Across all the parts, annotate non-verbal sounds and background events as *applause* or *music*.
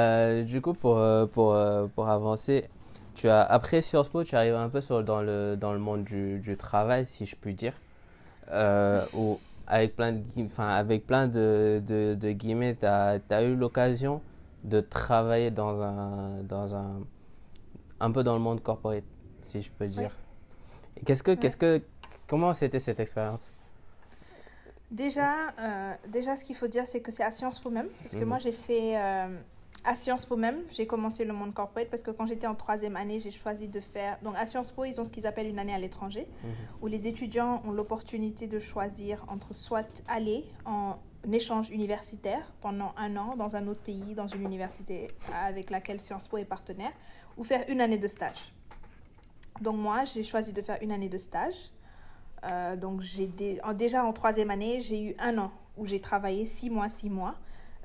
Euh, du coup, pour, euh, pour, euh, pour avancer, tu as, après Sciences Po, tu arrives un peu sur, dans le, dans le monde du, du travail, si je puis dire, euh, où, avec plein de, enfin, avec plein de, de, de guillemets, tu as, eu l'occasion de travailler dans un, dans un, un peu dans le monde corporate, si je peux dire. Qu'est-ce que, qu'est-ce que, comment c'était cette expérience? Déjà, euh, déjà, ce qu'il faut dire, c'est que c'est à Sciences Po même. Parce que moi, Mhm, j'ai fait à Sciences Po même, j'ai commencé le monde corporate parce que quand j'étais en troisième année, j'ai choisi de faire. Donc à Sciences Po, ils ont ce qu'ils appellent une année à l'étranger, mhm, où les étudiants ont l'opportunité de choisir entre soit aller en échange universitaire pendant un an dans un autre pays, dans une université avec laquelle Sciences Po est partenaire, ou faire une année de stage. Donc moi, j'ai choisi de faire une année de stage. Euh, donc j'ai dé- déjà en troisième année, j'ai eu un an où j'ai travaillé six mois, six mois.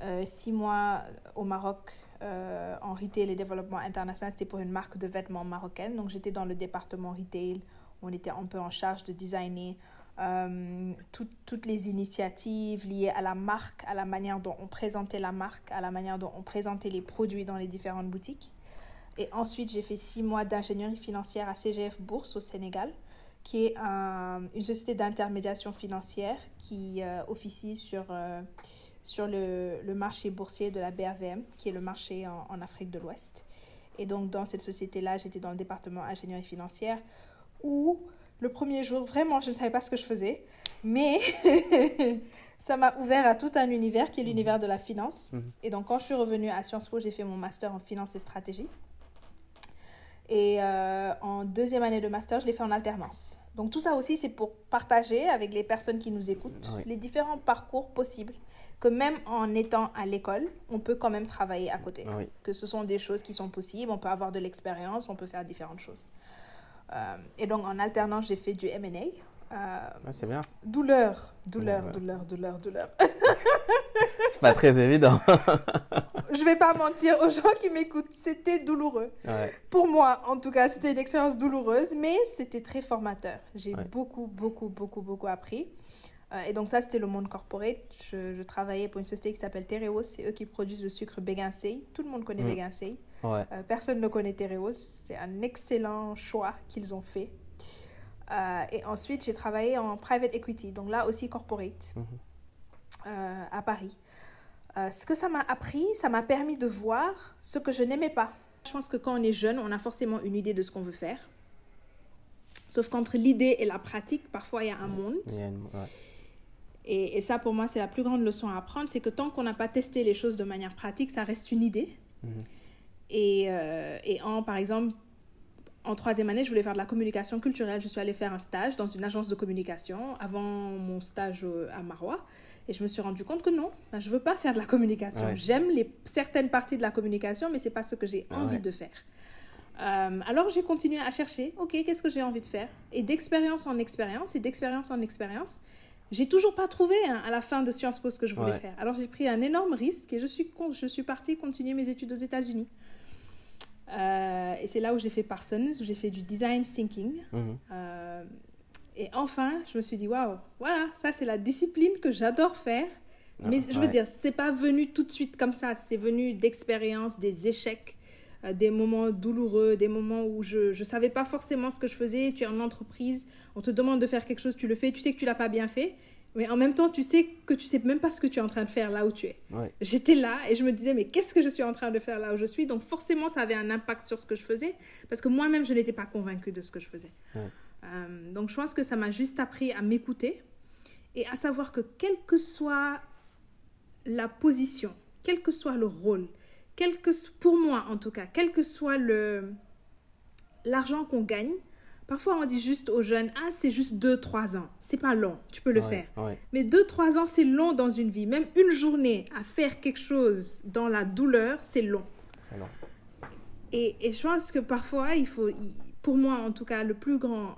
Euh, six mois au Maroc euh, en retail et développement international. C'était pour une marque de vêtements marocaine. Donc j'étais dans le département retail. On était un peu en charge de designer euh, tout- toutes les initiatives liées à la marque, à la manière dont on présentait la marque, à la manière dont on présentait les produits dans les différentes boutiques. Et ensuite, j'ai fait six mois d'ingénierie financière à CGF Bourse au Sénégal, qui est un- une société d'intermédiation financière qui euh, officie sur, sur le, le marché boursier de la BRVM, qui est le marché en, en Afrique de l'Ouest. Et donc, dans cette société-là, j'étais dans le département ingénierie financière où le premier jour, vraiment, je ne savais pas ce que je faisais, mais *laughs* ça m'a ouvert à tout un univers qui est l'univers de la finance. mhm. Et donc, quand je suis revenue à Sciences Po, j'ai fait mon master en finance et stratégie. Et euh, en deuxième année de master, je l'ai fait en alternance. Donc tout ça aussi, c'est pour partager avec les personnes qui nous écoutent Oui. les différents parcours possibles. Que même en étant à l'école, on peut quand même travailler à côté. Oui. Que ce sont des choses qui sont possibles, on peut avoir de l'expérience, on peut faire différentes choses. Euh, et donc en alternance, j'ai fait du M&A. Euh, c'est bien. douleur, douleur, Ouais. douleur, douleur, douleur. *laughs* C'est pas très évident. *laughs* Je vais pas mentir aux gens qui m'écoutent, c'était douloureux. Ouais. Pour moi, en tout cas, c'était une expérience douloureuse, mais c'était très formateur. J'ai Ouais. beaucoup, beaucoup, beaucoup, beaucoup appris. Euh, et donc ça, c'était le monde corporate. Je, je travaillais pour une société qui s'appelle Tereos. C'est eux qui produisent le sucre Béguinsey. Tout le monde connaît Mm. Ouais. Euh, personne ne connaît Tereos. C'est un excellent choix qu'ils ont fait. Euh, et ensuite, j'ai travaillé en private equity, donc là aussi corporate, Mhm. euh, à Paris. Ce que ça m'a appris, ça m'a permis de voir ce que je n'aimais pas. Je pense que quand on est jeune, on a forcément une idée de ce qu'on veut faire. Sauf qu'entre l'idée et la pratique, parfois il y a un monde. Il y a une- ouais. Et, et ça, pour moi, c'est la plus grande leçon à apprendre, c'est que tant qu'on n'a pas testé les choses de manière pratique, ça reste une idée. Mhm. Et, euh, et en, par exemple, en troisième année, je voulais faire de la communication culturelle. Je suis allée faire un stage dans une agence de communication avant mon stage à Marois. Et je me suis rendu compte que non, ben, je ne veux pas faire de la communication. Ouais. J'aime les, certaines parties de la communication, mais ce n'est pas ce que j'ai Ah envie ouais. de faire. Euh, alors j'ai continué à chercher, ok, qu'est-ce que j'ai envie de faire? Et d'expérience en expérience et d'expérience en expérience, j'ai toujours pas trouvé hein, à la fin de Sciences Po ce que je voulais Ouais. faire. Alors j'ai pris un énorme risque et je suis, con- je suis partie continuer mes études aux États-Unis. Euh, et c'est là où j'ai fait Parsons, où j'ai fait du design thinking. Mhm. Euh, et enfin, je me suis dit, waouh, voilà, ça c'est la discipline que j'adore faire. Mais je veux Ouais. dire, c'est pas venu tout de suite comme ça. C'est venu d'expériences, des échecs, des moments douloureux, des moments où je ne savais pas forcément ce que je faisais. Tu es en entreprise, on te demande de faire quelque chose, tu le fais, tu sais que tu l'as pas bien fait. Mais en même temps, tu sais que tu sais même pas ce que tu es en train de faire là où tu es. Ouais. J'étais là et je me disais, mais qu'est-ce que je suis en train de faire là où je suis? Donc forcément, ça avait un impact sur ce que je faisais, parce que moi-même, je n'étais pas convaincue de ce que je faisais. Ouais. Euh, donc je pense que ça m'a juste appris à m'écouter et à savoir que quelle que soit la position, quel que soit le rôle, quel que, s- pour moi en tout cas, quel que soit le l'argent qu'on gagne, parfois on dit juste aux jeunes, ah c'est juste 2-3 ans, c'est pas long, tu peux le Ouais, faire. ouais. Mais 2-3 ans, c'est long dans une vie. Même une journée à faire quelque chose dans la douleur, c'est long. Et, et je pense que parfois, il faut, pour moi en tout cas, le plus grand,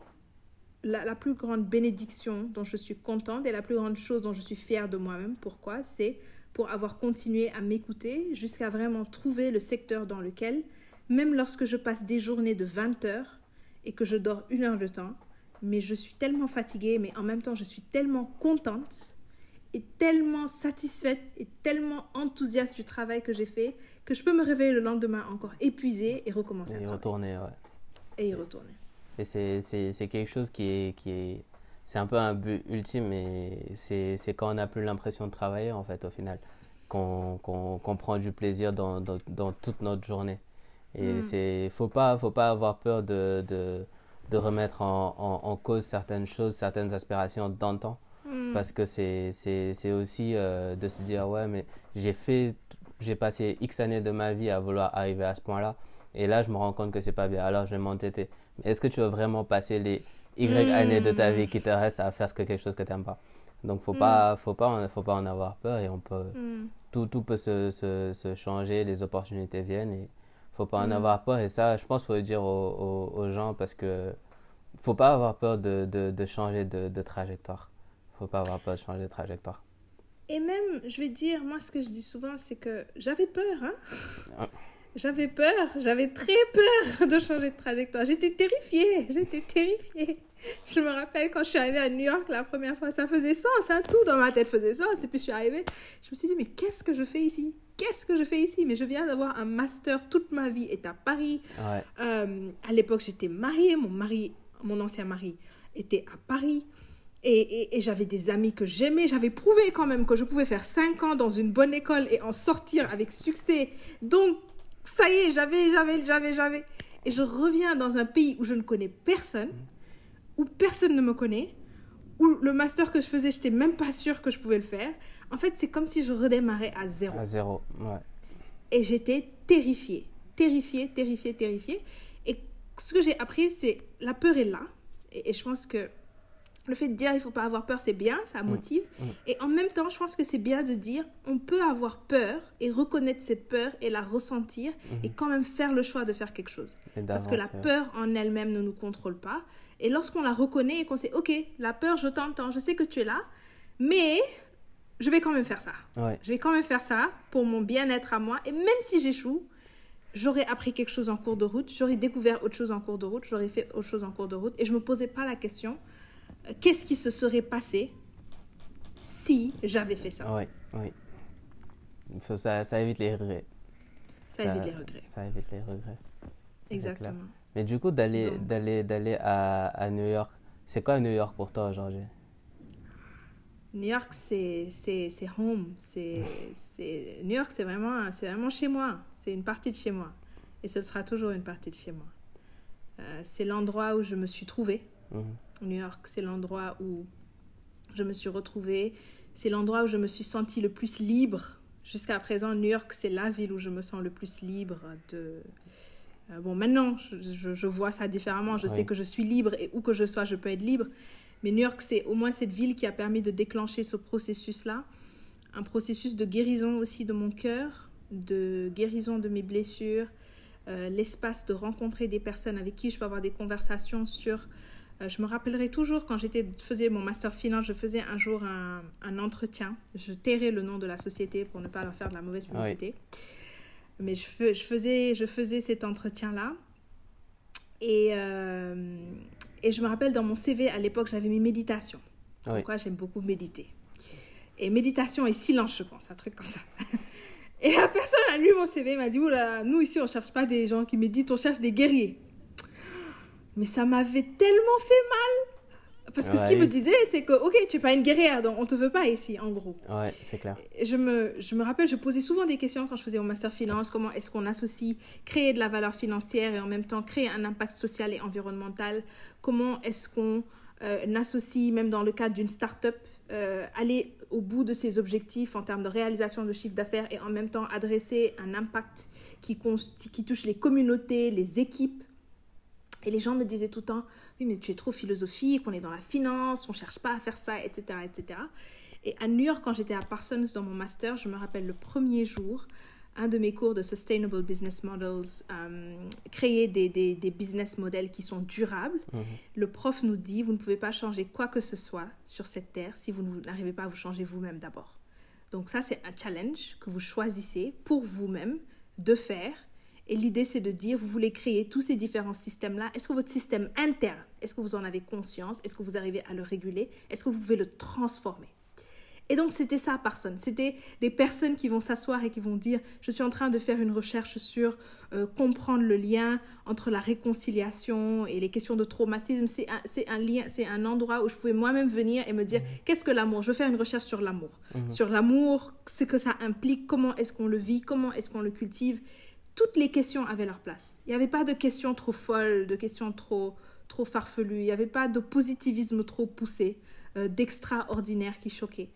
la, la plus grande bénédiction dont je suis contente et la plus grande chose dont je suis fière de moi-même, pourquoi C'est pour avoir continué à m'écouter jusqu'à vraiment trouver le secteur dans lequel, même lorsque je passe des journées de 20 heures et que je dors une heure de temps, mais je suis tellement fatiguée, mais en même temps, je suis tellement contente et tellement satisfaite et tellement enthousiaste du travail que j'ai fait que je peux me réveiller le lendemain encore épuisée et recommencer. Et à y travailler. retourner, ouais. Et y retourner. Et c'est quelque chose qui est, qui est, c'est un peu un but ultime, mais c'est, quand on n'a plus l'impression de travailler, en fait, au final, qu'on, qu'on, qu'on prend du plaisir dans, dans, dans toute notre journée. Et Mm. c'est, faut pas, faut pas avoir peur de, de, de remettre en, en, en cause certaines choses, certaines aspirations temps. Hmm. Parce que c'est, aussi euh, de se dire, ouais, mais j'ai fait, j'ai passé X années de ma vie à vouloir arriver à ce point-là. Et là, je me rends compte que c'est pas bien. Alors, je vais m'entêter. Est-ce que tu veux vraiment passer les Y années de ta vie qui te restent à faire ce que quelque chose que tu n'aimes pas? Donc, faut pas, faut pas, en- faut pas en avoir peur et on peut, Hmm. tout, tout peut se, se, se changer, les opportunités viennent et faut pas en Mm. avoir peur. Et ça, je pense qu'il faut le dire aux, aux, aux gens parce que faut pas avoir peur de, de, de changer de, de trajectoire. Faut pas avoir peur de changer de trajectoire. Et même, je vais dire, moi, ce que je dis souvent, c'est que j'avais peur. Hein? J'avais peur, j'avais très peur *laughs* de changer de trajectoire. J'étais terrifiée, j'étais terrifiée. Je me rappelle quand je suis arrivée à New York la première fois, ça faisait sens, hein, tout dans ma tête faisait sens. Et puis je suis arrivée, je me suis dit, mais qu'est-ce que je fais ici? Qu'est-ce que je fais ici? Mais je viens d'avoir un master, toute ma vie est à Paris. Ouais, Euh, à l'époque, j'étais mariée, mon mari, mon ancien mari était à Paris. Et, et- et j'avais des amis que j'aimais. J'avais prouvé quand même que je pouvais faire 5 ans dans une bonne école et en sortir avec succès. Donc, ça y est, j'avais, j'avais, j'avais, j'avais. Et je reviens dans un pays où je ne connais personne, où personne ne me connaît, où le master que je faisais, je n'étais même pas sûre que je pouvais le faire. En fait, c'est comme si je redémarrais à zéro. à zéro. Ouais. Et j'étais terrifiée, terrifiée, terrifiée, terrifiée. Et ce que j'ai appris, c'est la peur est là. Et, et je pense que le fait de dire il faut pas avoir peur, c'est bien, ça motive. mm. Et en même temps, je pense que c'est bien de dire on peut avoir peur et reconnaître cette peur et la ressentir et quand même faire le choix de faire quelque chose. Parce que la peur en elle-même ne nous contrôle pas. Et lorsqu'on la reconnaît et qu'on sait, ok, la peur, je t'entends, je sais que tu es là, mais je vais quand même faire ça. Ouais. Je vais quand même faire ça pour mon bien-être à moi. Et même si j'échoue, j'aurais appris quelque chose en cours de route, j'aurais découvert autre chose en cours de route, j'aurais fait autre chose en cours de route. Et je ne me posais pas la question, qu'est-ce qui se serait passé si j'avais fait ça? Oui. Faut- ça, ça évite les regrets. Ça évite les regrets. Ça évite les regrets. Exactement. Mais du coup, d'aller Donc- d'aller d'aller à, à New York, c'est quoi New York pour toi aujourd'hui? New York, c'est c'est c'est home. C'est c'est New York, c'est vraiment c'est vraiment chez moi. C'est une partie de chez moi, et ce sera toujours une partie de chez moi. Euh, c'est l'endroit où je me suis trouvée. Mhm. New York, c'est l'endroit où je me suis retrouvée. C'est l'endroit où je me suis sentie le plus libre. Jusqu'à présent, New York, c'est la ville où je me sens le plus libre de. Euh, bon, maintenant, je, je- je vois ça différemment. Je Oui. sais que je suis libre et où que je sois, je peux être libre. Mais New York, c'est au moins cette ville qui a permis de déclencher ce processus-là. Un processus de guérison aussi de mon cœur, de guérison de mes blessures, euh, l'espace de rencontrer des personnes avec qui je peux avoir des conversations sur. Euh, je me rappellerai toujours quand j'étais faisais mon master finance, je faisais un jour un, un entretien. Je tairai le nom de la société pour ne pas leur faire de la mauvaise Oui. publicité. Mais je, fais- je faisais, je faisais cet entretien-là. Et, euh, et je me rappelle dans mon CV à l'époque, j'avais mis méditation. Pourquoi j'aime beaucoup méditer. Et méditation et silence, je pense, un truc comme ça. *laughs* Et la personne a lu mon CV, m'a dit, nous ici, on cherche pas des gens qui méditent, on cherche des guerriers. Mais ça m'avait tellement fait mal. Parce que ce qu'il me disait, c'est que, ok, tu es pas une guerrière, donc on te veut pas ici, en gros. Ouais, c'est clair. Je me, je me rappelle, je posais souvent des questions quand je faisais mon master finance. Comment est-ce qu'on associe créer de la valeur financière et en même temps créer un impact social et environnemental? Comment est-ce qu'on euh, associe, même dans le cadre d'une start-up, euh, aller au bout de ses objectifs en termes de réalisation de chiffre d'affaires et en même temps adresser un impact qui touche les communautés, les équipes? Et les gens me disaient tout le temps, oui, mais tu es trop philosophique, on est dans la finance, on cherche pas à faire ça, etc., etc. Et à New York, quand j'étais à Parsons dans mon master, je me rappelle le premier jour, un de mes cours de Sustainable Business Models, euh, créer des, des, des business models qui sont durables. Mhm. Le prof nous dit, vous ne pouvez pas changer quoi que ce soit sur cette terre si vous n'arrivez pas à vous changer vous-même d'abord. Donc ça, c'est un challenge que vous choisissez pour vous-même de faire. Et l'idée, c'est de dire, vous voulez créer tous ces différents systèmes-là. Est-ce que votre système interne, est-ce que vous en avez conscience? Est-ce que vous arrivez à le réguler? Est-ce que vous pouvez le transformer? Et donc, c'était ça, personne. C'était des personnes qui vont s'asseoir et qui vont dire Je suis en train de faire une recherche sur euh, comprendre le lien entre la réconciliation et les questions de traumatisme. C'est un, un, lien, c'est un endroit où je pouvais moi-même venir et me dire Qu'est-ce que l'amour? Je veux faire une recherche sur l'amour. Mhm. Sur l'amour, ce que ça implique, comment est-ce qu'on le vit, comment est-ce qu'on le cultive. Toutes les questions avaient leur place. Il n'y avait pas de questions trop folles, de questions trop, trop farfelues. Il n'y avait pas de positivisme trop poussé, euh, d'extraordinaire qui choquait.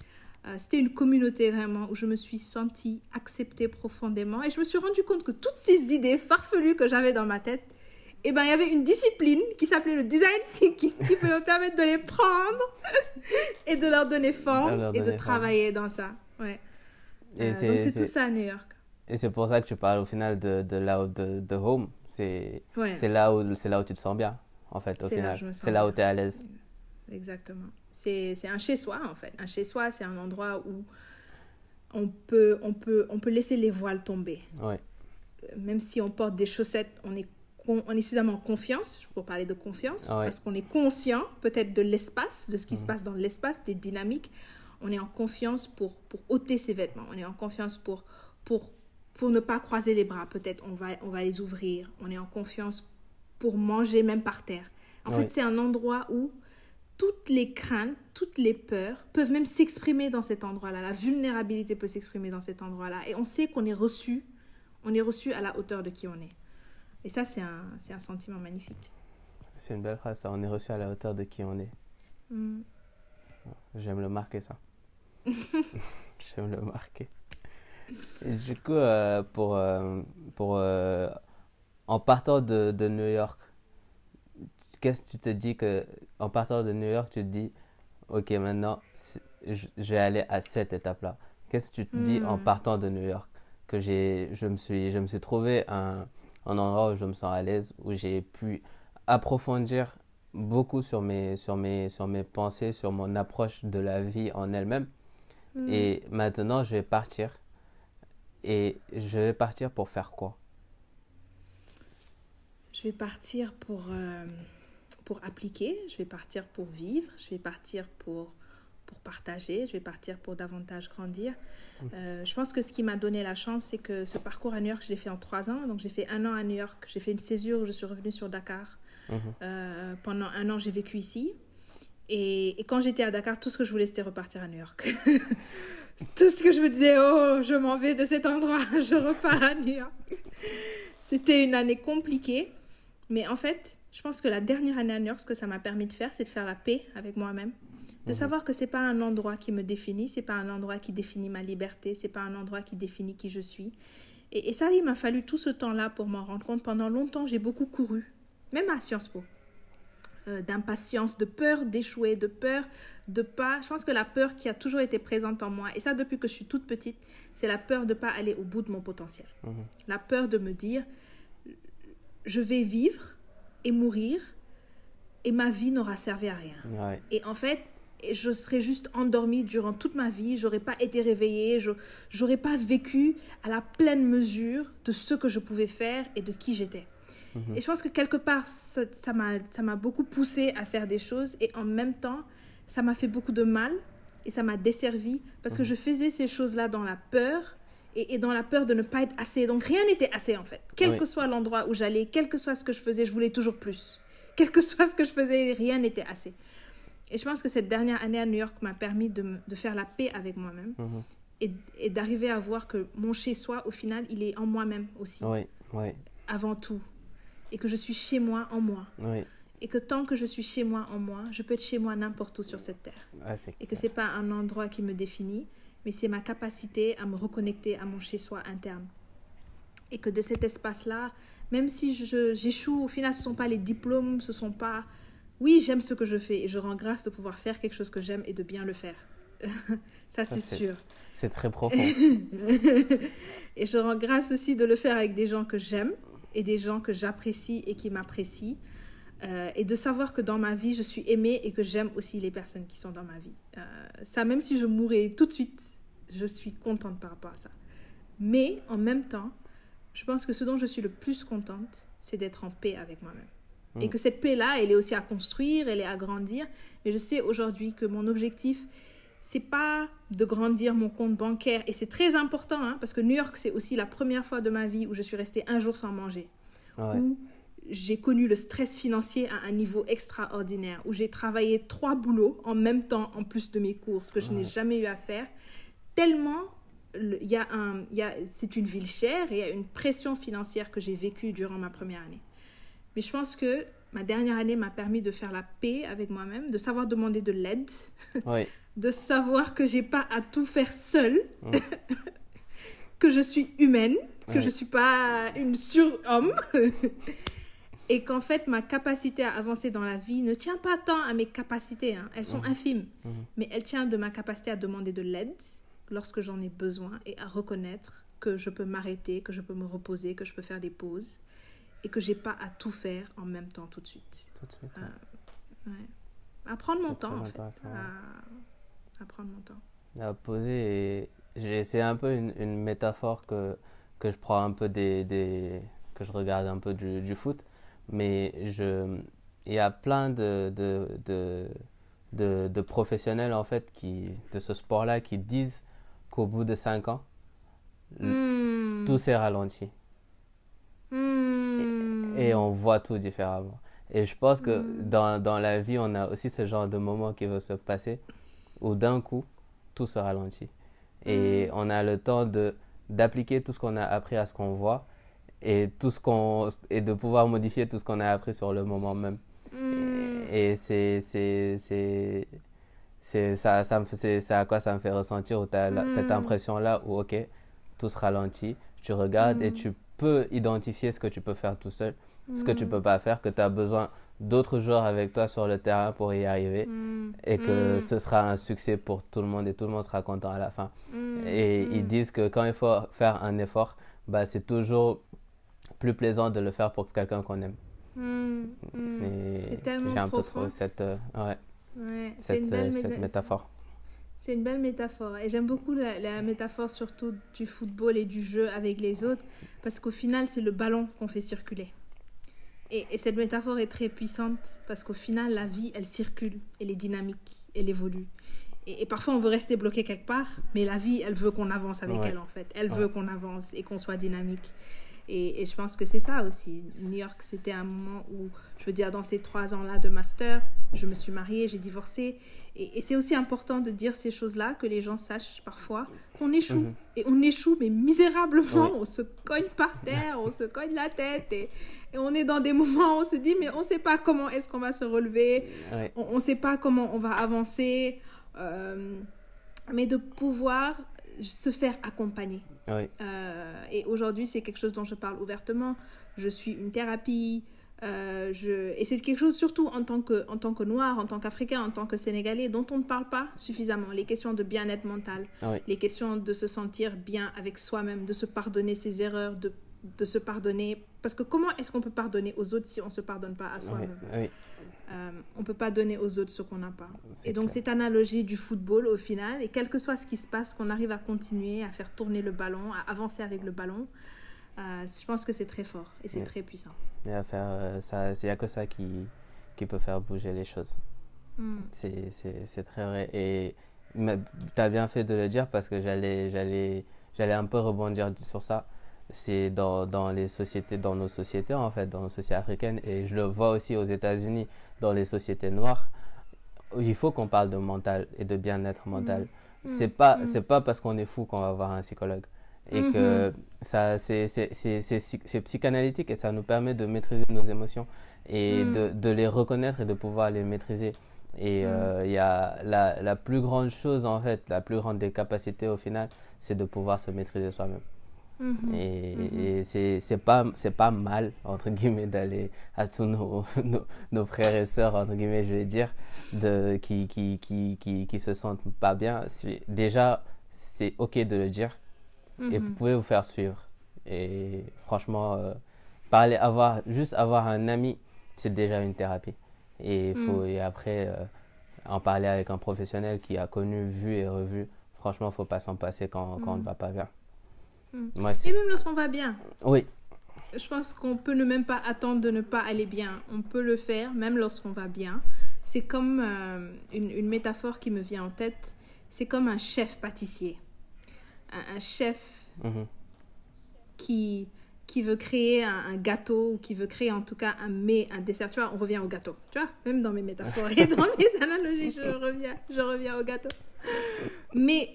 Euh, c'était une communauté vraiment où je me suis sentie acceptée profondément et je me suis rendu compte que toutes ces idées farfelues que j'avais dans ma tête, eh ben, il y avait une discipline qui s'appelait le design thinking qui peut me permettre de les prendre *laughs* et de leur donner forme leur et de forme. travailler dans ça. Ouais. Et Euh, donc c'est- tout ça à New York. Et c'est pour ça que tu parles au final de, de là où de, de home. C'est Ouais, c'est là, où- là où tu te sens bien, en fait, au final. C'est là où tu es à l'aise. exactement. C'est un chez-soi en fait. Un chez-soi, c'est un endroit où on peut, on, peut, on peut laisser les voiles tomber. Ouais. même si on porte des chaussettes, on est, on est suffisamment en confiance, pour parler de confiance, Ouais. parce qu'on est conscient peut-être de l'espace, de ce qui se Mhm. passe dans l'espace, des dynamiques. On est en confiance pour, pour ôter ses vêtements. On est en confiance pour, pour, pour ne pas croiser les bras. Peut-être on va, on va les ouvrir. On est en confiance pour manger même par terre. En Ouais. fait, c'est un endroit où toutes les craintes, toutes les peurs peuvent même s'exprimer dans cet endroit-là. La vulnérabilité peut s'exprimer dans cet endroit-là. Et on sait qu'on est reçu, on est reçu à la hauteur de qui on est. Et ça, c'est un, c'est un sentiment magnifique. C'est une belle phrase, ça. On est reçu à la hauteur de qui on est. Mm. J'aime le marquer, ça. *laughs* J'aime le marquer. Du coup, euh, pour, euh, pour, euh, en partant de, de New York, qu'est-ce que tu te dis que, en partant de New York, tu te dis, ok, maintenant, je, je vais aller à cette étape-là. Qu'est-ce que tu te dis en Hmm. partant de New York? Que j'ai, je me suis, je me suis trouvé un, un endroit où je me sens à l'aise, où j'ai pu approfondir beaucoup sur mes, sur mes, sur mes pensées, sur mon approche de la vie en elle-même. Mm. Et maintenant, je vais partir. Et je vais partir pour faire quoi? Je vais partir pour, euh, pour appliquer, je vais partir pour vivre, je vais partir pour, pour partager, je vais partir pour davantage grandir. Euh, je pense que ce qui m'a donné la chance, c'est que ce parcours à New York, je l'ai fait en trois ans. Donc j'ai fait un an à New York, j'ai fait une césure où je suis revenue sur Dakar. Mhm. Euh, pendant un an, j'ai vécu ici. Et, et quand j'étais à Dakar, tout ce que je voulais, c'était repartir à New York. *laughs* tout ce que je me disais, oh, je m'en vais de cet endroit, *laughs* je repars à New York. C'était une année compliquée. Mais en fait, je pense que la dernière année à New York, ce que ça m'a permis de faire, c'est de faire la paix avec moi-même. De Mhm. savoir que c'est pas un endroit qui me définit, c'est pas un endroit qui définit ma liberté, c'est pas un endroit qui définit qui je suis. Et, et ça, il m'a fallu tout ce temps-là pour m'en rendre compte. Pendant longtemps, j'ai beaucoup couru, même à Sciences Po. Euh, d'impatience, de peur d'échouer, de peur de pas. Je pense que la peur qui a toujours été présente en moi, et ça depuis que je suis toute petite, c'est la peur de pas aller au bout de mon potentiel. Mhm. La peur de me dire, je vais vivre et mourir, et ma vie n'aura servi à rien. Ouais. Et en fait, je serais juste endormie durant toute ma vie, j'aurais pas été réveillée, je j'aurais pas vécu à la pleine mesure de ce que je pouvais faire et de qui j'étais. Mhm. Et je pense que quelque part, ça m'a ça m'a beaucoup poussé à faire des choses et en même temps, ça m'a fait beaucoup de mal et ça m'a desservi parce que je faisais ces choses-là dans la peur et, et dans la peur de ne pas être assez. Donc rien n'était assez en fait. Quel Oui. que soit l'endroit où j'allais, quel que soit ce que je faisais, je voulais toujours plus. Quel que soit ce que je faisais, rien n'était assez. Et je pense que cette dernière année à New York m'a permis de, me- de faire la paix avec moi-même Mhm. et, et d'arriver à voir que mon chez-soi, au final, il est en moi-même aussi, Oui, oui, avant tout. Et que je suis chez moi en moi. oui. Et que tant que je suis chez moi en moi, je peux être chez moi n'importe où sur cette terre. Ah, Et que c'est pas un endroit qui me définit, mais c'est ma capacité à me reconnecter à mon chez-soi interne. Et que de cet espace-là, même si j'échoue, au final, ce ne sont pas les diplômes, ce sont pas... Oui, j'aime ce que je fais et je rends grâce de pouvoir faire quelque chose que j'aime et de bien le faire. *laughs* Ça, c'est- sûr. C'est très profond. *laughs* et je rends grâce aussi de le faire avec des gens que j'aime et des gens que j'apprécie et qui m'apprécient. Euh, et de savoir que dans ma vie, je suis aimée et que j'aime aussi les personnes qui sont dans ma vie. Euh, ça, même si je mourrais tout de suite, je suis contente par rapport à ça. Mais en même temps, je pense que ce dont je suis le plus contente, c'est d'être en paix avec moi-même. Et Mm. que cette paix-là, elle est aussi à construire, elle est à grandir. Mais je sais aujourd'hui que mon objectif, c'est pas de grandir mon compte bancaire. Et c'est très important, hein, parce que New York, c'est aussi la première fois de ma vie où je suis restée un jour sans manger. Ouais. Où j'ai connu le stress financier à un niveau extraordinaire, où j'ai travaillé trois boulots en même temps, en plus de mes cours, ce que je n'ai jamais eu à faire. Tellement, il y a un, y a, c'est une ville chère et il y a une pression financière que j'ai vécue durant ma première année. Mais je pense que ma dernière année m'a permis de faire la paix avec moi-même, de savoir demander de l'aide, Oui. *laughs* de savoir que j'ai pas à tout faire seule, *laughs* que je suis humaine, que Ouais. je suis pas une surhomme. *laughs* Et qu'en fait, ma capacité à avancer dans la vie ne tient pas tant à mes capacités, hein. elles sont infimes, mais elle tient de ma capacité à demander de l'aide lorsque j'en ai besoin et à reconnaître que je peux m'arrêter, que je peux me reposer, que je peux faire des pauses et que j'ai pas à tout faire en même temps tout de suite. Tout de suite. Ouais. À prendre mon temps, en fait. À, à prendre mon temps. à poser et j'ai c'est un peu une, une métaphore que, que je prends un peu des, des que je regarde un peu du, du foot mais je il y a plein de, de, de, de, de professionnels en fait qui de ce sport là qui disent qu'au bout de 5 ans Hmm. tout s'est ralenti Hmm. et on voit tout différemment et je pense que Mm. dans, dans la vie on a aussi ce genre de moment qui veut se passer où d'un coup tout se ralentit. Et on a le temps de d'appliquer tout ce qu'on a appris à ce qu'on voit et tout ce qu'on et de pouvoir modifier tout ce qu'on a appris sur le moment même. Hmm. et c'est c'est c'est c'est ça ça me c'est c'est à quoi ça me fait ressentir où tu as cette Mm. impression là où ok tout se ralentit. Tu regardes et tu peux identifier ce que tu peux faire tout seul ce que tu peux pas faire que tu as besoin d'autres joueurs avec toi sur le terrain pour y arriver Hmm. et que Hmm. ce sera un succès pour tout le monde et tout le monde sera content à la fin Hmm. et ils disent que quand il faut faire un effort, bah, c'est toujours plus plaisant de le faire pour quelqu'un qu'on aime. Et C'est tellement j'ai un peu trop cette, euh, ouais, cette, une belle euh, cette méta- métaphore. C'est une belle métaphore. Et j'aime beaucoup la, la métaphore surtout du football et du jeu avec les autres, parce qu'au final, c'est le ballon qu'on fait circuler. Et, et cette métaphore est très puissante, parce qu'au final, la vie, elle circule, elle est dynamique, elle évolue. Et, et parfois, on veut rester bloqué quelque part, mais la vie, elle veut qu'on avance avec Ouais. elle, en fait. Elle Ouais. veut qu'on avance et qu'on soit dynamique. Et, et je pense que c'est ça aussi. New York, c'était un moment où, je veux dire, dans ces trois ans-là de master, je me suis mariée, j'ai divorcé. Et, et c'est aussi important de dire ces choses-là, que les gens sachent parfois qu'on échoue. Mhm. Et on échoue, mais misérablement. Oui. On se cogne par terre, on se cogne la tête. Et, et on est dans des moments où on se dit, mais on ne sait pas comment est-ce qu'on va se relever Ouais, on ne sait pas comment on va avancer, euh, mais de pouvoir se faire accompagner. Euh, et aujourd'hui, c'est quelque chose dont je parle ouvertement. Je suis une thérapie. Euh, je... Et c'est quelque chose surtout en tant, que, en tant que noir, en tant qu'africain, en tant que sénégalais, dont on ne parle pas suffisamment. Les questions de bien-être mental, ouais, les questions de se sentir bien avec soi-même, de se pardonner ses erreurs, de, de se pardonner. Parce que comment est-ce qu'on peut pardonner aux autres si on ne se pardonne pas à soi-même? Euh, on peut pas donner aux autres ce qu'on n'a pas. Et donc clair. cette analogie du football au final, et quel que soit ce qui se passe, qu'on arrive à continuer à faire tourner le ballon, à avancer avec le ballon, euh, je pense que c'est très fort et c'est très puissant. Faire, euh, ça, il n'y a que ça qui, qui peut faire bouger les choses. Mm. C'est, c'est, c'est très vrai. Et tu as bien fait de le dire parce que j'allais, j'allais, j'allais un peu rebondir sur ça. C'est dans, dans les sociétés, dans nos sociétés en fait, dans nos sociétés africaines. Et je le vois aussi aux États-Unis, dans les sociétés noires. Il faut qu'on parle de mental et de bien-être mental. Mm. C'est pas, Mm. c'est pas parce qu'on est fou qu'on va voir un psychologue. Et Mhm. que ça, c'est, c'est, c'est, c'est, psy- c'est psychanalytique et ça nous permet de maîtriser nos émotions et Mm. de, de les reconnaître et de pouvoir les maîtriser. Et Mm. euh, il y a la, la plus grande chose, en fait, la plus grande des capacités au final, c'est de pouvoir se maîtriser soi-même. Mhm. Et, Mhm. et c'est, pas, c'est pas mal, entre guillemets, d'aller à tous nos, *laughs* nos, nos frères et sœurs, entre guillemets, je vais dire, de, qui, qui, qui, qui, qui se sentent pas bien. Déjà, c'est OK de le dire et vous Mhm. pouvez vous faire suivre. Et franchement, euh, parler, avoir, juste avoir un ami, c'est déjà une thérapie. Et, faut, et après, euh, en parler avec un professionnel qui a connu, vu et revu, franchement, il ne faut pas s'en passer quand, quand on ne Mm. va pas bien. Moi, Et même lorsqu'on va bien, Oui, je pense qu'on peut ne même pas attendre de ne pas aller bien. On peut le faire même lorsqu'on va bien. C'est comme euh, une, une métaphore qui me vient en tête. c'est comme un chef pâtissier. Un, un chef Mhm. qui, qui veut créer un, un gâteau ou qui veut créer en tout cas un mets, un dessert. Tu vois, on revient au gâteau. Tu vois, même dans mes métaphores et dans mes *laughs* analogies, je reviens, je reviens au gâteau. Mais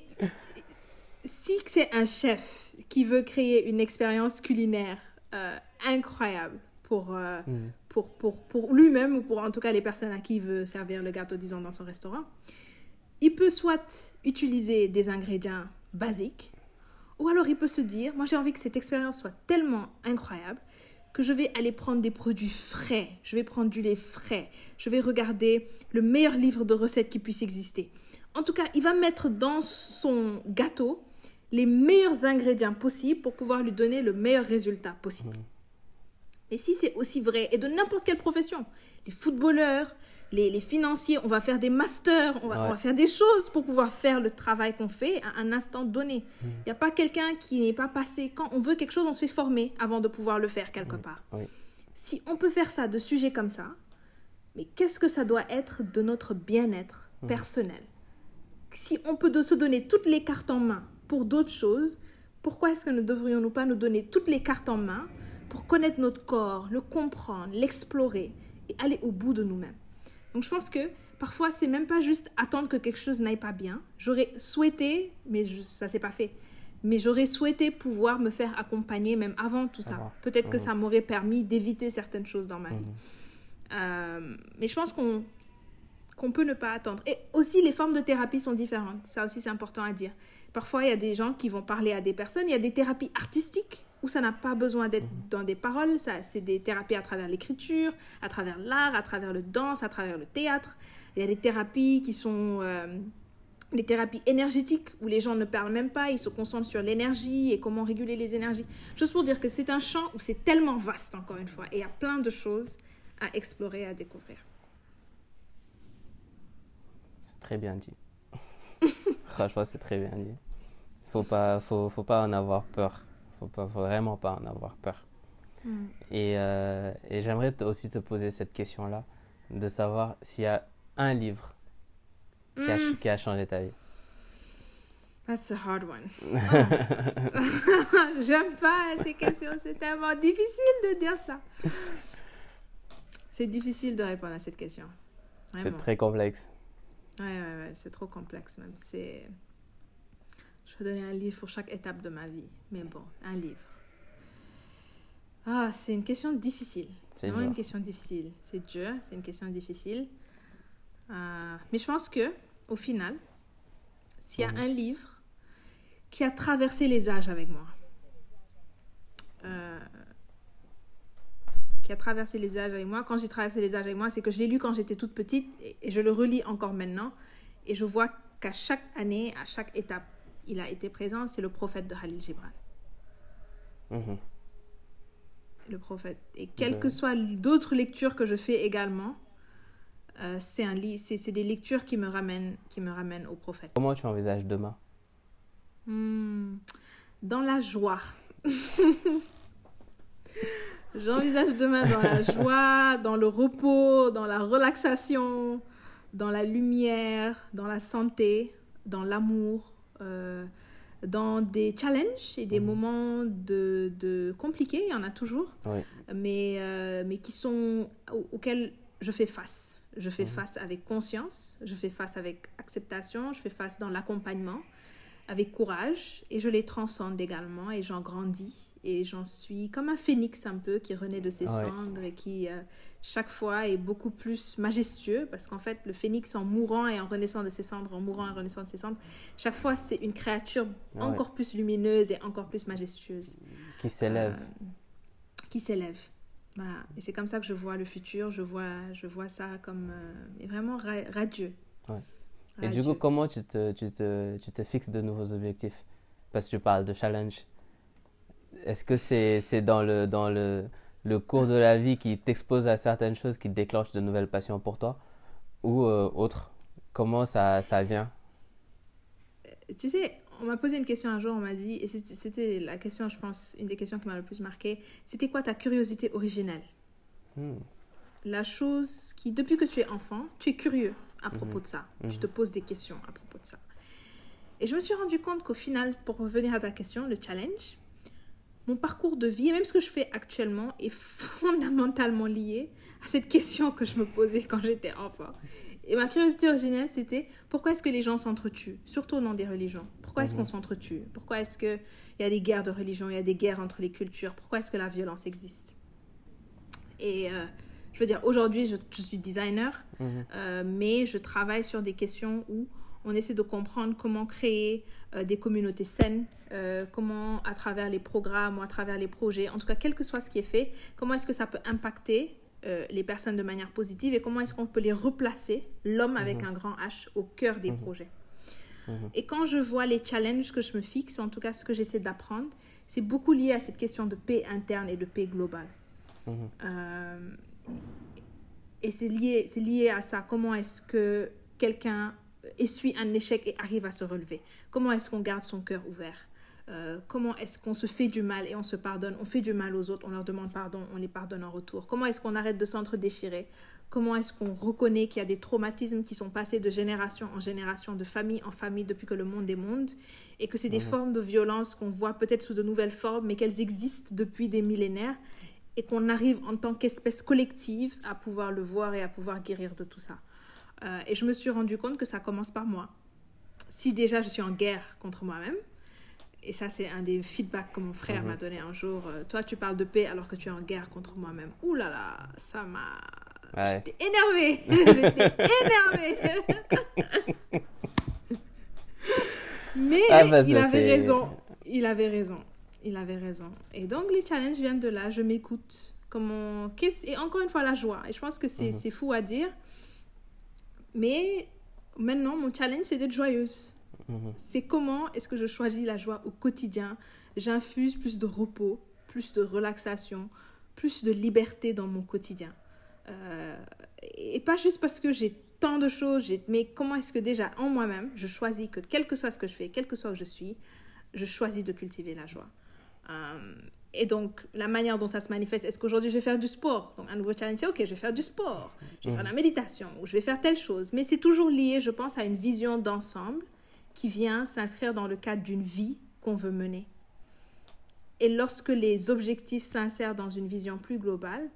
si c'est un chef qui veut créer une expérience culinaire euh, incroyable pour, euh, Mhm. pour, pour, pour lui-même ou pour en tout cas les personnes à qui il veut servir le gâteau, disons, dans son restaurant, il peut soit utiliser des ingrédients basiques, ou alors il peut se dire, moi j'ai envie que cette expérience soit tellement incroyable que je vais aller prendre des produits frais, je vais prendre du lait frais, je vais regarder le meilleur livre de recettes qui puisse exister. En tout cas, il va mettre dans son gâteau les meilleurs ingrédients possibles pour pouvoir lui donner le meilleur résultat possible. Et si c'est aussi vrai, et de n'importe quelle profession, les footballeurs, les, les financiers, on va faire des masters, on va, on Ouais. va faire des choses pour pouvoir faire le travail qu'on fait à un instant donné. Il n'y a pas quelqu'un qui n'est pas passé. Quand on veut quelque chose, on se fait former avant de pouvoir le faire quelque part. Oui. Si on peut faire ça de sujets comme ça, mais qu'est-ce que ça doit être de notre bien-être personnel? Si on peut se donner toutes les cartes en main pour d'autres choses, pourquoi est-ce que ne devrions-nous pas nous donner toutes les cartes en main pour connaître notre corps, le comprendre, l'explorer et aller au bout de nous-mêmes? Donc je pense que parfois c'est même pas juste attendre que quelque chose n'aille pas bien. J'aurais souhaité, mais je- ça s'est pas fait. Mais j'aurais souhaité pouvoir me faire accompagner même avant tout ça. Avant. Peut-être que Mhm. ça m'aurait permis d'éviter certaines choses dans ma vie. Mhm. Euh, mais je pense qu'on qu'on peut ne pas attendre. Et aussi, les formes de thérapie sont différentes. Ça aussi, c'est important à dire. Parfois, il y a des gens qui vont parler à des personnes. Il y a des thérapies artistiques où ça n'a pas besoin d'être dans des paroles. Ça, c'est des thérapies à travers l'écriture, à travers l'art, à travers le danse, à travers le théâtre. Il y a des thérapies qui sont euh, des thérapies énergétiques où les gens ne parlent même pas, ils se concentrent sur l'énergie et comment réguler les énergies. Juste pour dire que c'est un champ où c'est tellement vaste, encore une fois, et il y a plein de choses à explorer, à découvrir. C'est très bien dit. *laughs* Franchement, c'est très bien dit. Faut pas, faut, faut pas en avoir peur. Faut pas, vraiment pas en avoir peur. Et, euh, et j'aimerais aussi te poser cette question-là, de savoir s'il y a un livre qui a, Mm. qui a changé ta vie. That's a hard one. *laughs* Oh. *laughs* J'aime pas ces questions, c'est tellement difficile de dire ça. C'est difficile de répondre à cette question. C'est très complexe. Ouais, ouais, ouais, c'est trop complexe même. C'est. Je vais donner un livre pour chaque étape de ma vie. Mais bon, un livre. Ah, c'est une question difficile. C'est vraiment dur. une question difficile. C'est dur, c'est une question difficile. Euh, mais je pense que, au final, s'il y a un livre qui a traversé les âges avec moi, euh, qui a traversé les âges avec moi, quand j'ai traversé les âges avec moi, c'est que je l'ai lu quand j'étais toute petite et, et je le relis encore maintenant. Et je vois qu'à chaque année, à chaque étape, il a été présent. C'est le prophète de Khalil Gibran Mhm. le prophète. Et quelles que soient d'autres lectures que je fais également, euh, c'est un c'est des lectures qui me ramènent, qui me ramènent au prophète. Comment tu envisages demain? Hmm, Dans la joie. *laughs* J'envisage demain dans la *laughs* joie, dans le repos, dans la relaxation, dans la lumière, dans la santé, dans l'amour, euh, dans des challenges et des Mhm. moments de, de compliqués, il y en a toujours, Oui. mais, euh, mais qui sont au- auxquels je fais face. Je fais Mhm. face avec conscience, je fais face avec acceptation, je fais face dans l'accompagnement, avec courage, et je les transcende également, et j'en grandis, et j'en suis comme un phénix un peu qui renaît de ses Ouais. cendres et qui euh, chaque fois est beaucoup plus majestueux, parce qu'en fait le phénix en mourant et en renaissant de ses cendres, en mourant et en renaissant de ses cendres, chaque fois c'est une créature Ouais. encore plus lumineuse et encore plus majestueuse Qui s'élève. euh, qui s'élève. Voilà. Et c'est comme ça que je vois le futur. Je vois, je vois ça comme euh, vraiment ra- radieux. Ouais. Et du coup, comment tu te, tu, te, tu te fixes de nouveaux objectifs? Parce que tu parles de challenge. Est-ce que c'est c'est dans, le, dans le, le cours de la vie qui t'expose à certaines choses qui déclenchent de nouvelles passions pour toi Ou euh, autre Comment ça, ça vient? Tu sais, on m'a posé une question un jour, on m'a dit, et c'était- la question, je pense, une des questions qui m'a le plus marqué, c'était quoi ta curiosité originelle? Hmm. La chose qui, depuis que tu es enfant, tu es curieux à propos Mhm. de ça. Mhm. Tu te poses des questions à propos de ça. Et je me suis rendu compte qu'au final, pour revenir à ta question, le challenge, mon parcours de vie et même ce que je fais actuellement est fondamentalement lié à cette question que je me posais quand j'étais enfant. Et ma curiosité originelle, c'était pourquoi est-ce que les gens s'entretuent, surtout au nom des religions. Pourquoi est-ce qu'on s'entretue? Pourquoi est-ce qu'il y a des guerres de religion, il y a des guerres entre les cultures? Pourquoi est-ce que la violence existe? Et euh, je veux dire, aujourd'hui, je, suis designer, euh, mais je travaille sur des questions où on essaie de comprendre comment créer euh, des communautés saines, comment à travers les programmes ou à travers les projets, en tout cas, quel que soit ce qui est fait, comment est-ce que ça peut impacter euh, les personnes de manière positive et comment est-ce qu'on peut les replacer, l'homme avec mhm. un grand H, au cœur des mhm. projets. Mhm. Et quand je vois les challenges que je me fixe, en tout cas ce que j'essaie d'apprendre, c'est beaucoup lié à cette question de paix interne et de paix globale. Euh, et c'est lié, c'est lié à ça. Comment est-ce que quelqu'un essuie un échec et arrive à se relever Comment est-ce qu'on garde son cœur ouvert? Euh, comment est-ce qu'on se fait du mal et on se pardonne? On fait du mal aux autres, on leur demande pardon, on les pardonne en retour. Comment est-ce qu'on arrête de s'entre-déchirer? Comment est-ce qu'on reconnaît qu'il y a des traumatismes qui sont passés de génération en génération, de famille en famille depuis que le monde est monde, et que c'est des mhm. formes de violence qu'on voit peut-être sous de nouvelles formes, mais qu'elles existent depuis des millénaires, et qu'on arrive en tant qu'espèce collective à pouvoir le voir et à pouvoir guérir de tout ça? Euh, et je me suis rendu compte que ça commence par moi. Si déjà je suis en guerre contre moi-même, et ça, c'est un des feedbacks que mon frère m'a mhm. donné un jour. Euh, toi, tu parles de paix alors que tu es en guerre contre moi-même. Ouh là là, ça m'a. J'étais énervée. *laughs* J'étais énervée. *laughs* Mais ah, bah, il avait raison. Il avait raison. Il avait raison. Et donc, les challenges viennent de là. Je m'écoute. Comment... Et encore une fois, la joie. Et je pense que c'est mhm. fou à dire. Mais maintenant, mon challenge, c'est d'être joyeuse. Mhm. C'est comment est-ce que je choisis la joie au quotidien? J'infuse plus de repos, plus de relaxation, plus de liberté dans mon quotidien. Euh, et pas juste parce que j'ai tant de choses, mais comment est-ce que déjà en moi-même, je choisis que quel que soit ce que je fais, quel que soit où je suis, je choisis de cultiver la joie. Euh, et donc, la manière dont ça se manifeste, est-ce qu'aujourd'hui je vais faire du sport? Donc, un nouveau challenge, c'est OK, je vais faire du sport, je vais faire de la méditation, ou je vais faire telle chose. Mais c'est toujours lié, je pense, à une vision d'ensemble qui vient s'inscrire dans le cadre d'une vie qu'on veut mener. Et lorsque les objectifs s'insèrent dans une vision plus globale,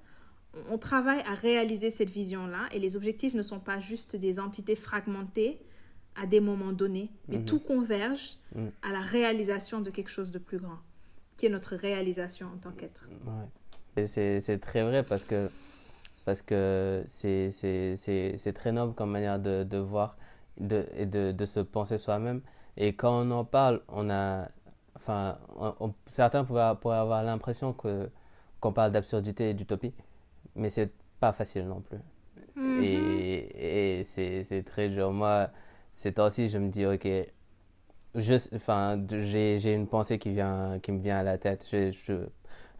on travaille à réaliser cette vision-là et les objectifs ne sont pas juste des entités fragmentées à des moments donnés, mais mhm. tout converge mhm. à la réalisation de quelque chose de plus grand, qui est notre réalisation en tant qu'être. Ouais. C'est très vrai parce que parce que c'est très noble comme manière de, de voir de, et de, de se penser soi-même. Et quand on en parle, on a, enfin, certains pourraient, pourraient avoir l'impression que qu'on parle d'absurdité et d'utopie, mais c'est pas facile non plus. Mm-hmm. Et, et c'est très dur. Moi, ces temps-ci, je me dis, ok, enfin, j'ai une pensée qui, vient, qui me vient à la tête. Je, je,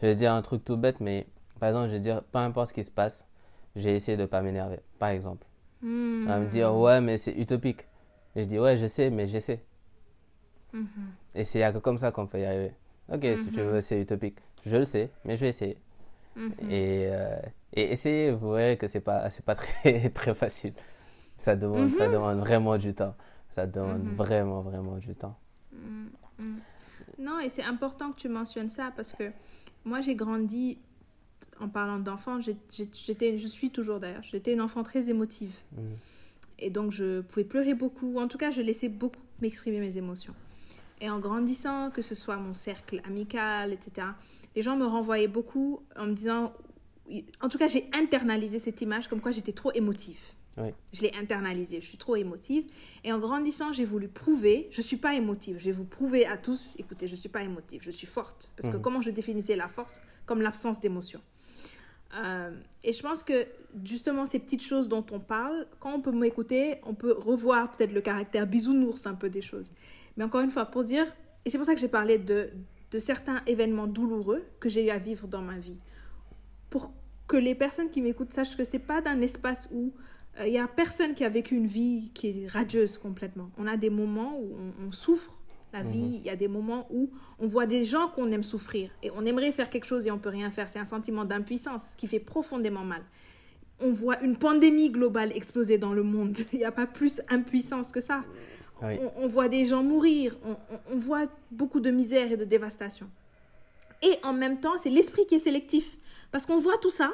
je vais dire un truc tout bête, mais par exemple, je vais dire, peu importe ce qui se passe, j'ai essayé de ne pas m'énerver, par exemple. Hmm. va me dire, ouais, mais c'est utopique. Et je dis, ouais, je sais, mais j'essaie. Mm Et c'est comme ça qu'on peut y arriver. Ok, si tu hmm. veux, c'est utopique. Je le sais, mais je vais essayer. Hmm. Et, euh, et essayer, vous verrez que c'est pas, pas *laughs* très, très facile. Ça demande, ça demande vraiment du temps. Ça demande vraiment, vraiment du temps. Non, et c'est important que tu mentionnes ça parce que moi, j'ai grandi en parlant d'enfant, je suis toujours d'ailleurs, j'étais une enfant très émotive. Mm. Et donc, je pouvais pleurer beaucoup. En tout cas, je laissais beaucoup m'exprimer mes émotions. Et en grandissant, que ce soit mon cercle amical, etc., les gens me renvoyaient beaucoup en me disant... En tout cas, j'ai internalisé cette image comme quoi j'étais trop Je l'ai internalisé, je suis trop émotive. Et en grandissant, j'ai voulu prouver, je ne suis pas émotive. Je vais vous prouver à tous, écoutez, je ne suis pas émotive, je suis forte. Parce que mm. comment je définissais la force Comme l'absence d'émotion. Euh, et je pense que justement ces petites choses dont on parle, quand on peut m'écouter, on peut revoir peut-être le caractère bisounours un peu des choses. Mais encore une fois, pour dire, et c'est pour ça que j'ai parlé de, de certains événements douloureux que j'ai eu à vivre dans ma vie, pour que les personnes qui m'écoutent sachent que c'est pas d'un espace où il y a personne qui a vécu une vie qui est radieuse complètement. On a des moments où on souffre la vie, mhm. il y a des moments où on voit des gens qu'on aime souffrir et on aimerait faire quelque chose et on peut rien faire. C'est un sentiment d'impuissance qui fait profondément mal. On voit une pandémie globale exploser dans le monde. *laughs* Il n'y a pas plus impuissance que ça. Oui. On, on voit des gens mourir. On, on- on voit beaucoup de misère et de dévastation. Et en même temps, c'est l'esprit qui est sélectif. Parce qu'on voit tout ça.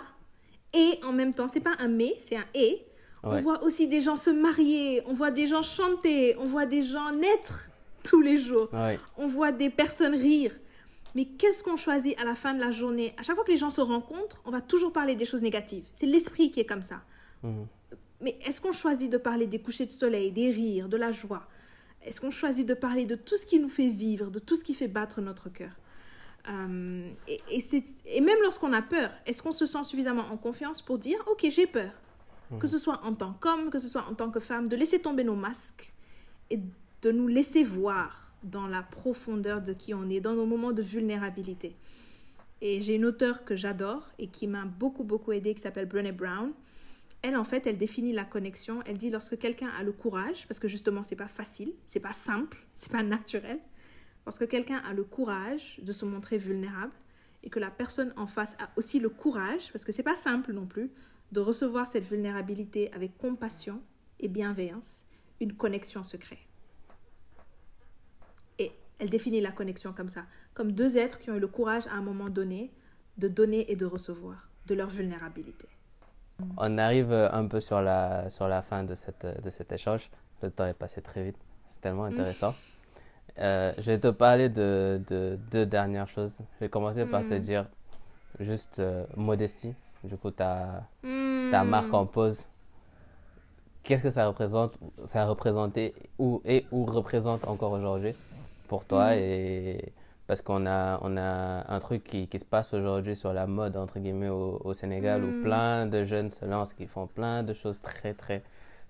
Et en même temps, c'est pas un mais, c'est un et. On voit aussi des gens se marier. On voit des gens chanter. On voit des gens naître tous les jours Ouais. on voit des personnes rire. Mais qu'est-ce qu'on choisit à la fin de la journée? À chaque fois que les gens se rencontrent, on va toujours parler des choses négatives. C'est l'esprit qui est comme ça. Mhm. Mais est-ce qu'on choisit de parler des couchers de soleil, des rires, de la joie? Est-ce qu'on choisit de parler de tout ce qui nous fait vivre, de tout ce qui fait battre notre cœur? Euh, et, et même lorsqu'on a peur, est-ce qu'on se sent suffisamment en confiance pour dire, ok, j'ai peur? Que ce soit en tant qu'homme, que ce soit en tant que femme, de laisser tomber nos masques et de nous laisser voir dans la profondeur de qui on est, dans nos moments de vulnérabilité. Et j'ai une auteure que j'adore et qui m'a beaucoup, beaucoup aidée, qui s'appelle Brené Brown. Elle, en fait, elle définit la connexion. Elle dit lorsque quelqu'un a le courage, parce que justement, c'est pas facile, c'est pas simple, c'est pas naturel. Lorsque quelqu'un a le courage de se montrer vulnérable et que la personne en face a aussi le courage, parce que c'est pas simple non plus, de recevoir cette vulnérabilité avec compassion et bienveillance, une connexion se crée. Et elle définit la connexion comme ça, comme deux êtres qui ont eu le courage à un moment donné de donner et de recevoir de leur vulnérabilité. On arrive un peu sur la, sur la fin de, cette, de cet échange. Le temps est passé très vite. C'est tellement intéressant. Euh, je vais te parler de, de deux dernières choses. Je vais commencer par te Mm. dire juste euh, modestie. Du coup, ta, Hmm. Ta marque en pause. Qu'est-ce que ça représente, ça a représenté ou, et ou représente encore aujourd'hui pour toi Mhm. et parce qu'on a, on a un truc qui, qui se passe aujourd'hui sur la mode entre guillemets au, au Sénégal où Mhm. plein de jeunes se lancent qui font plein de choses très très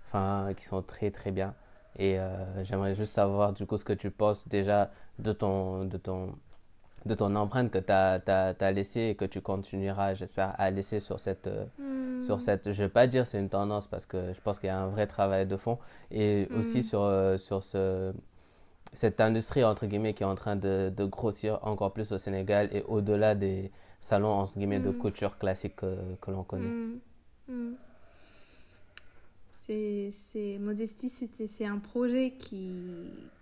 enfin qui sont très très bien et euh, j'aimerais juste savoir du coup ce que tu penses déjà de ton de ton de ton empreinte que tu as, laissée et que tu continueras j'espère à laisser sur cette euh, Hmm. sur cette, je vais pas dire c'est une tendance parce que je pense qu'il y a un vrai travail de fond et aussi Mm. sur, euh, sur ce, cette industrie entre guillemets qui est en train de, de grossir encore plus au Sénégal et au-delà des salons entre guillemets de Mm. couture classique que, que l'on connaît. C'est, Modestie, c'est un projet qui,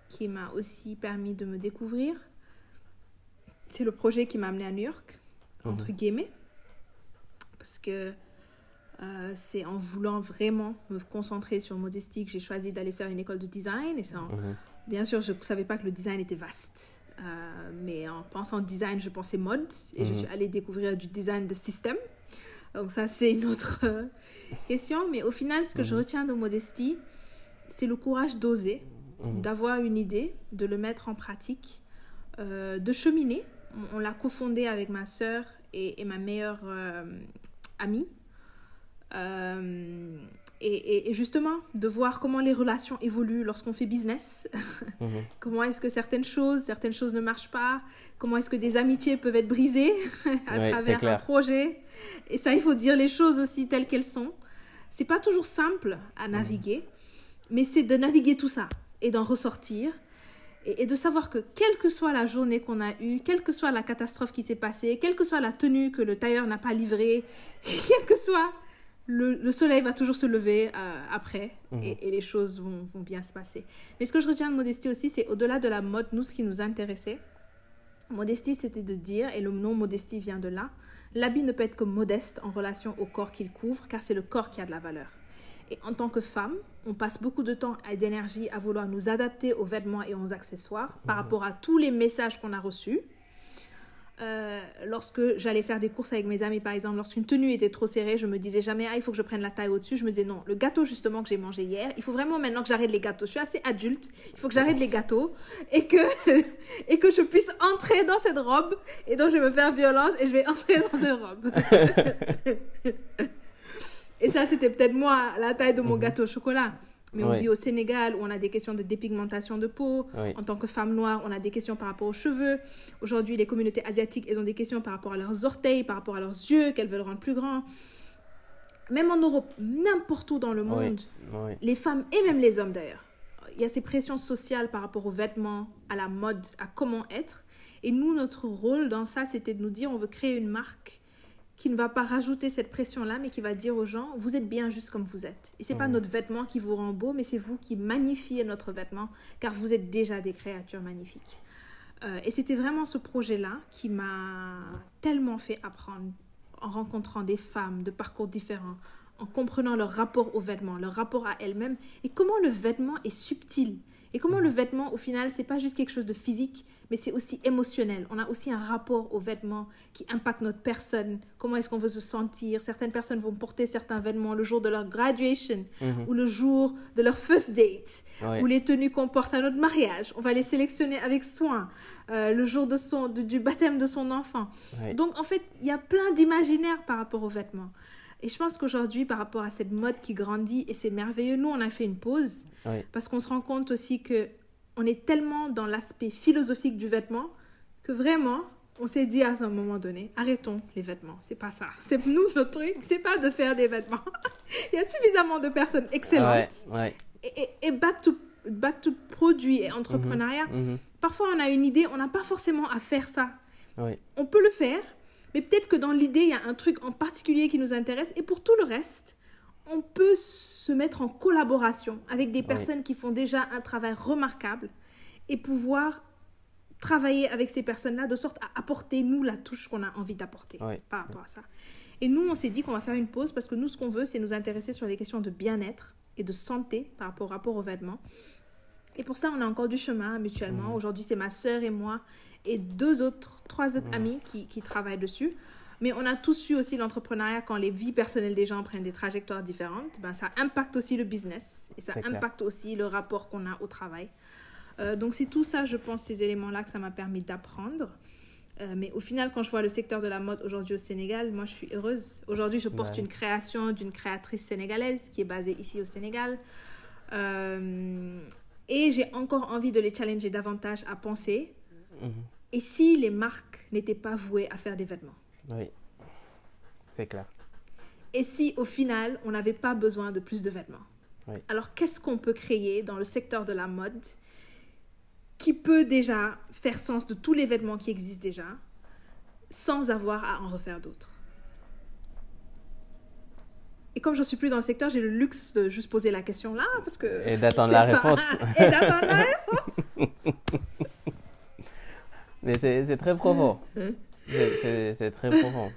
qui m'a aussi permis de me découvrir. C'est le projet qui m'a amené à New York, entre Mhm. guillemets, parce que euh, c'est en voulant vraiment me concentrer sur Modestie que j'ai choisi d'aller faire une école de design. Et en-. Bien sûr, je ne savais pas que le design était vaste. Euh, mais en pensant design, je pensais mode. Et je Mhm. suis allée découvrir du design de système. Donc ça, c'est une autre euh, question. Mais au final, ce que je Mhm. retiens de modestie, c'est le courage d'oser, d'avoir une idée, de le mettre en pratique, euh, de cheminer. On, on l'a cofondé avec ma sœur et, et ma meilleure euh, amie. Euh, et, et- et justement, de voir comment les relations évoluent lorsqu'on fait business. *laughs* Mhm. comment est-ce que certaines choses, certaines choses ne marchent pas, comment est-ce que des amitiés peuvent être brisées *laughs* à travers un projet? Et ça, il faut dire les choses aussi telles qu'elles sont. C'est pas toujours simple à naviguer, mais c'est de naviguer tout ça et d'en ressortir. Et, de savoir que quelle que soit la journée qu'on a eue, quelle que soit la catastrophe qui s'est passée, quelle que soit la tenue que le tailleur n'a pas livrée, *laughs* quel que soit, le, le soleil va toujours se lever euh, après Mhm. et, et les choses vont, vont bien se passer. Mais ce que je retiens de Modestie aussi, c'est au-delà de la mode, nous, ce qui nous intéressait, Modestie, c'était de dire, et le nom Modestie vient de là, l'habit ne peut être que modeste en relation au corps qu'il couvre, car c'est le corps qui a de la valeur. Et en tant que femme, on passe beaucoup de temps et d'énergie à vouloir nous adapter aux vêtements et aux accessoires par rapport à tous les messages qu'on a reçus. Euh, lorsque j'allais faire des courses avec mes amis, par exemple, lorsqu'une tenue était trop serrée, je me disais jamais, ah, il faut que je prenne la taille au-dessus. Je me disais, non, le gâteau justement que j'ai mangé hier, il faut vraiment maintenant que j'arrête les gâteaux. Je suis assez adulte, il faut que j'arrête les gâteaux et que, *laughs* et que je puisse entrer dans cette robe. Et donc, je vais me faire violence et je vais *laughs* entrer dans cette robe. *laughs* et ça, c'était peut-être moi, la taille de mon gâteau au chocolat. Mais on vit au Sénégal où on a des questions de dépigmentation de peau. Oui. En tant que femme noire, on a des questions par rapport aux cheveux. Aujourd'hui, les communautés asiatiques, elles ont des questions par rapport à leurs orteils, par rapport à leurs yeux, qu'elles veulent rendre plus grands. Même en Europe, n'importe où dans le monde, Oui. les femmes et même les hommes d'ailleurs, il y a ces pressions sociales par rapport aux vêtements, à la mode, à comment être. Et nous, notre rôle dans ça, c'était de nous dire, on veut créer une marque qui ne va pas rajouter cette pression-là, mais qui va dire aux gens, vous êtes bien juste comme vous êtes. Et c'est pas Mhm. notre vêtement qui vous rend beau, mais c'est vous qui magnifiez notre vêtement, car vous êtes déjà des créatures magnifiques. Euh, et c'était vraiment ce projet-là qui m'a tellement fait apprendre en rencontrant des femmes de parcours différents, en comprenant leur rapport au vêtement, leur rapport à elles-mêmes, et comment le vêtement est subtil. Et comment le vêtement, au final, c'est pas juste quelque chose de physique, mais c'est aussi émotionnel. On a aussi un rapport au vêtement qui impacte notre personne. Comment est-ce qu'on veut se sentir? Certaines personnes vont porter certains vêtements le jour de leur graduation Mhm. ou le jour de leur first date ou les tenues qu'on porte à notre mariage. On va les sélectionner avec soin euh, le jour de son, de- du baptême de son enfant. Donc, en fait, il y a plein d'imaginaires par rapport aux vêtements. Et je pense qu'aujourd'hui, par rapport à cette mode qui grandit, et c'est merveilleux, nous, on a fait une pause Oui. parce qu'on se rend compte aussi que on est tellement dans l'aspect philosophique du vêtement que vraiment, on s'est dit à un moment donné, arrêtons les vêtements. C'est pas ça. *laughs* C'est nous notre truc, c'est pas de faire des vêtements. *laughs* Il y a suffisamment de personnes excellentes Ouais, ouais. et, et- et back to back to produit et entrepreneuriat. Mhm. Parfois, on a une idée, on n'a pas forcément à faire ça. On peut le faire, mais peut-être que dans l'idée, il y a un truc en particulier qui nous intéresse. Et pour tout le reste, on peut se mettre en collaboration avec des personnes qui font déjà un travail remarquable et pouvoir travailler avec ces personnes-là de sorte à apporter, nous, la touche qu'on a envie d'apporter Oui. par rapport à ça. Et nous, on s'est dit qu'on va faire une pause parce que nous, ce qu'on veut, c'est nous intéresser sur les questions de bien-être et de santé par rapport, rapport aux vêtements. Et pour ça, on a encore du chemin mutuellement. Aujourd'hui, c'est ma sœur et moi et deux autres, trois autres amis qui, qui travaillent dessus. Mais on a tous eu aussi l'entrepreneuriat quand les vies personnelles des gens prennent des trajectoires différentes. Ben, ça impacte aussi le business et ça clair. impacte aussi le rapport qu'on a au travail. Euh, donc c'est tout ça, je pense, ces éléments-là que ça m'a permis d'apprendre. Euh, mais au final, quand je vois le secteur de la mode aujourd'hui au Sénégal, moi je suis heureuse. Aujourd'hui, je porte Ouais. une création d'une créatrice sénégalaise qui est basée ici au Sénégal. Euh, et j'ai encore envie de les challenger davantage à penser. Et si les marques n'étaient pas vouées à faire des vêtements Oui. C'est clair. Et si au final, on n'avait pas besoin de plus de vêtements Oui. Alors qu'est-ce qu'on peut créer dans le secteur de la mode qui peut déjà faire sens de tous les vêtements qui existent déjà sans avoir à en refaire d'autres? Et comme je ne suis plus dans le secteur, j'ai le luxe de juste poser la question là parce que... Et d'attendre *laughs* la pas- réponse. *laughs* Et d'attendre la réponse *laughs* Mais c'est très profond. *laughs* Hein C'est- très profond.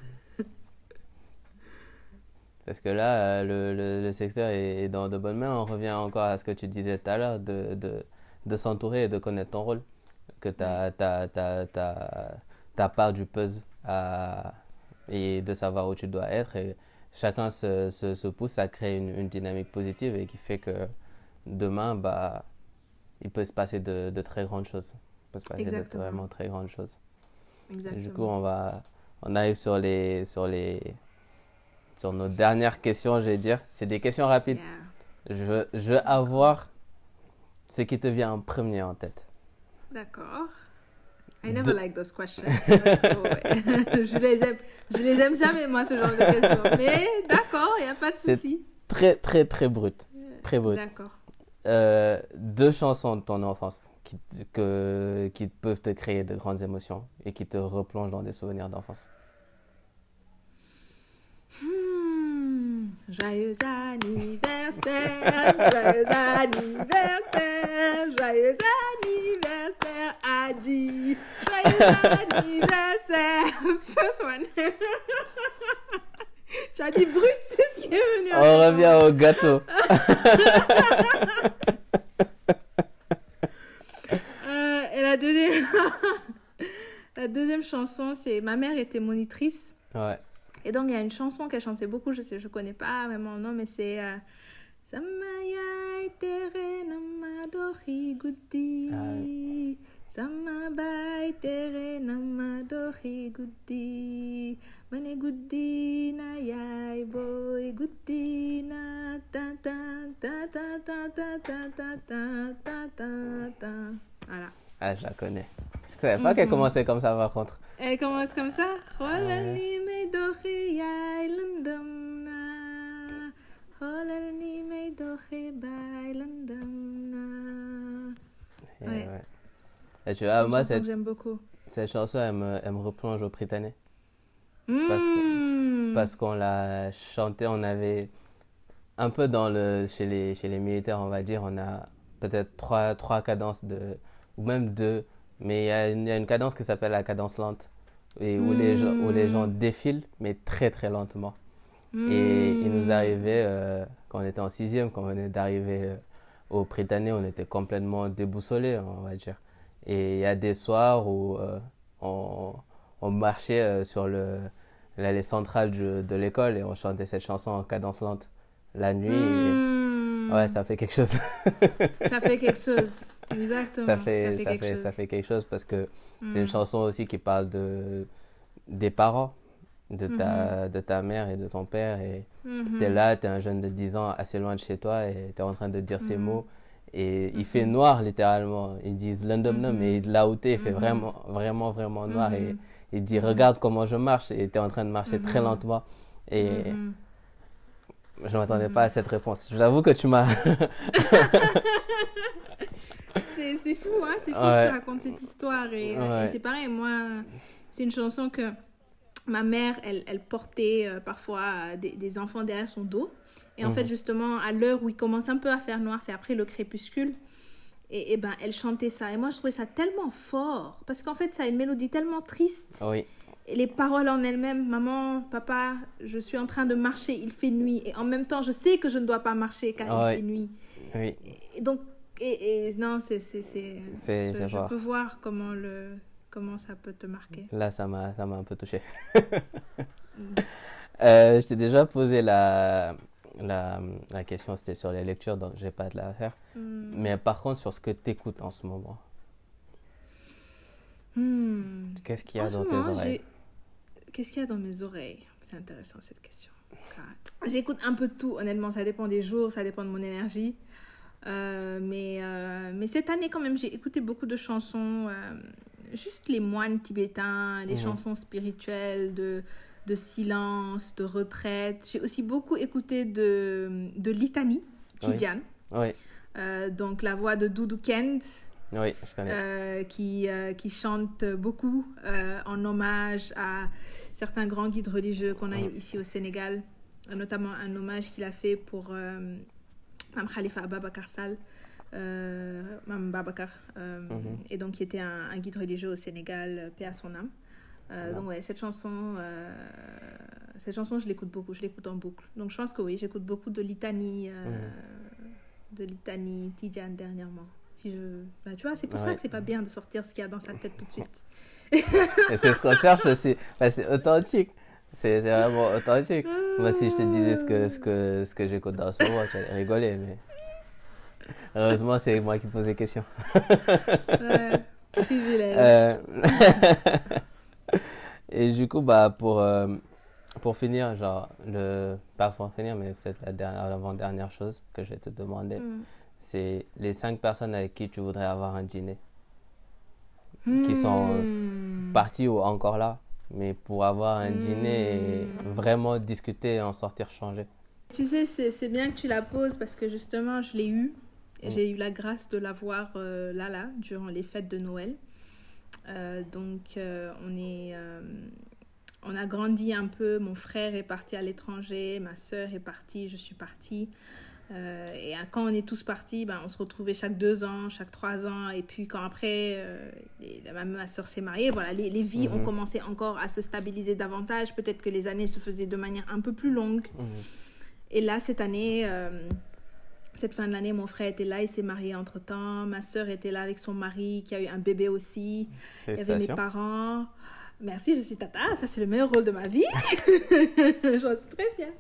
Parce que là, euh, le, le, le secteur est est dans de bonnes mains. On revient encore à ce que tu disais tout à l'heure, de, de, de s'entourer et de connaître ton rôle. Que tu as, ta part du puzzle à- et de savoir où tu dois être. Et chacun se, se, se pousse à créer une, une dynamique positive et qui fait que demain, bah, il peut se passer de, de très grandes choses. Peut se passer de vraiment très grandes choses. Du coup, on va, on arrive sur les, sur les, sur nos dernières questions, je vais dire. C'est des questions rapides. Yeah. Je veux, je veux avoir ce qui te vient en premier en tête. D'accord. I never De- like those questions. *laughs* Je les aime, je les aime jamais moi ce genre de questions. Mais d'accord, il y a pas de souci. Très, très, très brut. Très brut. D'accord. Euh, deux chansons de ton enfance qui, que, qui peuvent te créer de grandes émotions et qui te replongent dans des souvenirs d'enfance. Hmm, Joyeux anniversaire, joyeux anniversaire, joyeux anniversaire, Adi. Joyeux anniversaire. *laughs* First one. *laughs* tu as dit brut, c'est à On revient au gâteau. *laughs* Euh, et la deuxième... *laughs* la deuxième chanson, c'est Ma mère était monitrice. Ouais. Et donc, il y a une chanson qu'elle chantait beaucoup, je sais, je connais pas vraiment le nom, mais c'est... euh, Samaya tere namadori gudi. Sama bai tere namadori gudi. Mane gudi na yai boy gudi na ta ta ta ta ta ta ta ta ta ta ta ta. Voilà. Ah, je la connais. Je savais pas qu'elle Mhm. commençait comme ça par contre. Elle commence comme ça. Holani me dohi yai landam na. Holani me dohi bai landam na. Et, Ouais. ouais. Et tu vois, moi, cette, j'aime beaucoup. cette chanson, elle me, elle me replonge au Britannique. Parce que- parce qu'on l'a chanté, on avait un peu dans le chez les chez les militaires, on va dire, on a peut-être trois trois cadences de ou même deux, mais il y, a une- il y a une cadence qui s'appelle la cadence lente et où les gens où les gens défilent mais très très lentement. Et il nous arrivait, euh, quand on était en sixième, quand on venait d'arriver euh, au Britannique, on était complètement déboussolés, on va dire. Et il y a des soirs où euh, on, on marchait euh, sur le, l'allée centrale de l'école et on chantait cette chanson en cadence lente la nuit. et- Hmm. ouais, ça fait quelque chose. *laughs* Ça fait quelque chose. Exactement. ça fait, ça quelque fait, chose. ça fait quelque chose parce que c'est Hmm. une chanson aussi qui parle de, des parents, de ta, de ta mère et de ton père. Et, tu es là, tu es un jeune de 10 ans assez loin de chez toi et tu es en train de dire ces mots. Et il fait noir littéralement. Ils disent London, Mhm. mais là où tu es, il fait vraiment, vraiment, vraiment noir. Et. Il dit Regarde comment je marche. Et tu es en train de marcher très Mhm. lentement. Et Mhm. je ne m'attendais pas à cette réponse. J'avoue que tu m'as. *laughs* C'est fou, hein? C'est fou Ouais. que tu racontes cette histoire. Et, Ouais. et c'est pareil, moi, c'est une chanson que ma mère, elle, elle portait euh, parfois euh, des, des enfants derrière son dos. Et en fait, justement, à l'heure où il commence un peu à faire noir, c'est après le crépuscule. Et, et ben, elle chantait ça. Et moi, je trouvais ça tellement fort. Parce qu'en fait, ça a une mélodie tellement triste. oui, Et les paroles en elles-mêmes, maman, papa, je suis en train de marcher, il fait nuit. Et en même temps, je sais que je ne dois pas marcher car il fait nuit. oui. Et donc, et, et non, c'est. c'est, c'est, je, peux voir comment, le, comment ça peut te marquer. Là, ça m'a ça m'a un peu touché. *laughs* Mm. Euh, je t'ai déjà posé la, la, la question, c'était sur les lectures, donc je vais pas de la faire. Hmm. Mais par contre, sur ce que tu écoutes en ce moment, Hmm. qu'est-ce qu'il y a En dans tes oreilles j'ai- Qu'est-ce qu'il y a dans mes oreilles? C'est intéressant cette question. J'écoute un peu de tout, honnêtement. Ça dépend des jours, ça dépend de mon énergie. Euh, mais, euh, mais cette année, quand même, j'ai écouté beaucoup de chansons, euh, juste les moines tibétains, les Mhm. chansons spirituelles de, de silence, de retraite. J'ai aussi beaucoup écouté de, de litanie. Tidiane. Oui, Euh, donc la voix de Doudou Kent, oui, je connais. euh, qui, euh, qui chante beaucoup en hommage à certains grands guides religieux qu'on a eu ici au Sénégal, notamment un hommage qu'il a fait pour Mme Khalifa Ababakar Sall, Mme Babakar, Mhm. et donc qui était un, un guide religieux au Sénégal, paix à son âme. Euh, donc ouais, cette chanson, euh, cette chanson, je l'écoute beaucoup, je l'écoute en boucle. Donc je pense que oui, j'écoute beaucoup de litanie, euh, de litanie Tidiane dernièrement. Si je, bah, tu vois, c'est pour ça que c'est pas bien de sortir ce qu'il y a dans sa tête tout de suite. *laughs* Et c'est ce qu'on cherche aussi. Enfin, c'est authentique. C'est c'est vraiment authentique. Moi, si je te disais ce que, ce que, ce que j'écoute dans ce moment, tu allais rigoler. Mais heureusement, c'est moi qui pose les questions. *laughs* Ouais, privilège. *laughs* Euh, Et du coup, bah, pour, euh, pour finir, genre, le... pas pour finir, mais c'est la dernière, l'avant-dernière chose que je vais te demander. Mm. C'est les cinq personnes avec qui tu voudrais avoir un dîner. qui sont, Hmm. Partis ou encore là, mais pour avoir un dîner et Mm. vraiment discuter et en sortir changé. Tu sais, c'est c'est bien que tu la poses parce que justement, je l'ai eu. Et j'ai eu la grâce de la voir euh, là, là, durant les fêtes de Noël. Euh, donc, euh, on est... euh, on a grandi un peu. Mon frère est parti à l'étranger, ma sœur est partie, je suis partie. Euh, et quand on est tous partis, ben, on se retrouvait chaque deux ans, chaque trois ans. Et puis quand après, euh, les- ma, ma soeur s'est mariée, voilà, les, les vies ont Mhm. commencé encore à se stabiliser davantage. Peut-être que les années se faisaient de manière un peu plus longue. Mhm. Et là, cette année, euh, cette fin de l'année, mon frère était là, il s'est marié entre-temps. Ma sœur était là avec son mari qui a eu un bébé aussi. Il y avait mes parents. Merci, je suis tata. Ça, c'est le meilleur rôle de ma vie. *laughs* J'en suis très fière.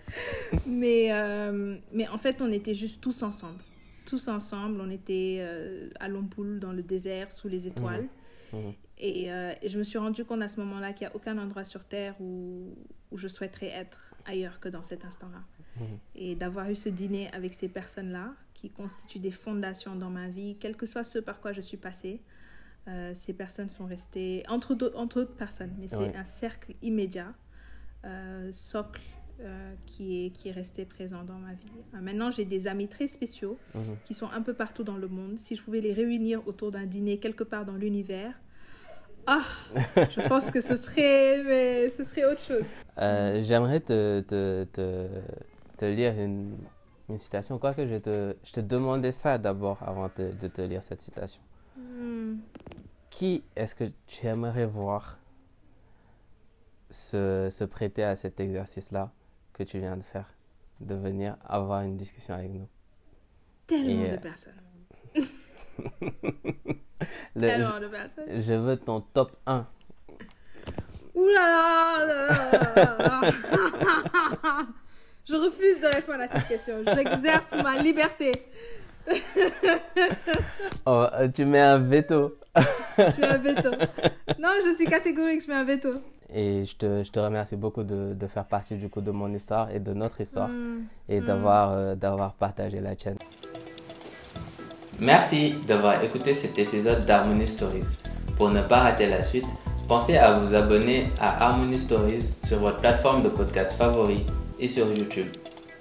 Mais, euh, mais en fait, on était juste tous ensemble. Tous ensemble. On était euh, à Lompoul, dans le désert, sous les étoiles. Mhm. Et, euh, et je me suis rendu compte à ce moment-là qu'il n'y a aucun endroit sur Terre où, où je souhaiterais être ailleurs que dans cet instant-là. Mhm. Et d'avoir eu ce dîner avec ces personnes-là, qui constituent des fondations dans ma vie, quel que soit ce par quoi je suis passée, euh, ces personnes sont restées, entre, d'autres- entre autres personnes, mais c'est Ouais. un cercle immédiat, euh, socle, euh, qui, est, qui est resté présent dans ma vie. Maintenant, j'ai des amis très spéciaux Mhm. qui sont un peu partout dans le monde. Si je pouvais les réunir autour d'un dîner quelque part dans l'univers, Ah, je *laughs* pense que ce serait, mais ce serait autre chose. Euh, J'aimerais te, te, te, te lire une, une citation. Quoique je te, je te demandais ça d'abord avant de, de te lire cette citation. Hmm. Qui est-ce que tu aimerais voir se, se prêter à cet exercice-là que tu viens de faire, de venir avoir une discussion avec nous Tellement Et, de euh, personnes. Le- Tellement de personnes. je, je veux ton top 1. Ouh là là là là là là. Je refuse de répondre à cette question. J'exerce ma liberté. *laughs* Oh, tu mets un veto. Je mets un veto. Non, je suis catégorique, je mets un veto. Et je te, je te remercie beaucoup de, de faire partie du coup de mon histoire et de notre histoire Hmm. et Mm. d'avoir euh, d'avoir partagé la tienne. Merci d'avoir écouté cet épisode d'Harmony Stories. Pour ne pas rater la suite, pensez à vous abonner à Harmony Stories sur votre plateforme de podcast favori et sur YouTube.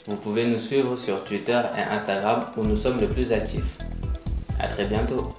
Vous pouvez nous suivre sur Twitter et Instagram où nous sommes le plus actifs. À très bientôt.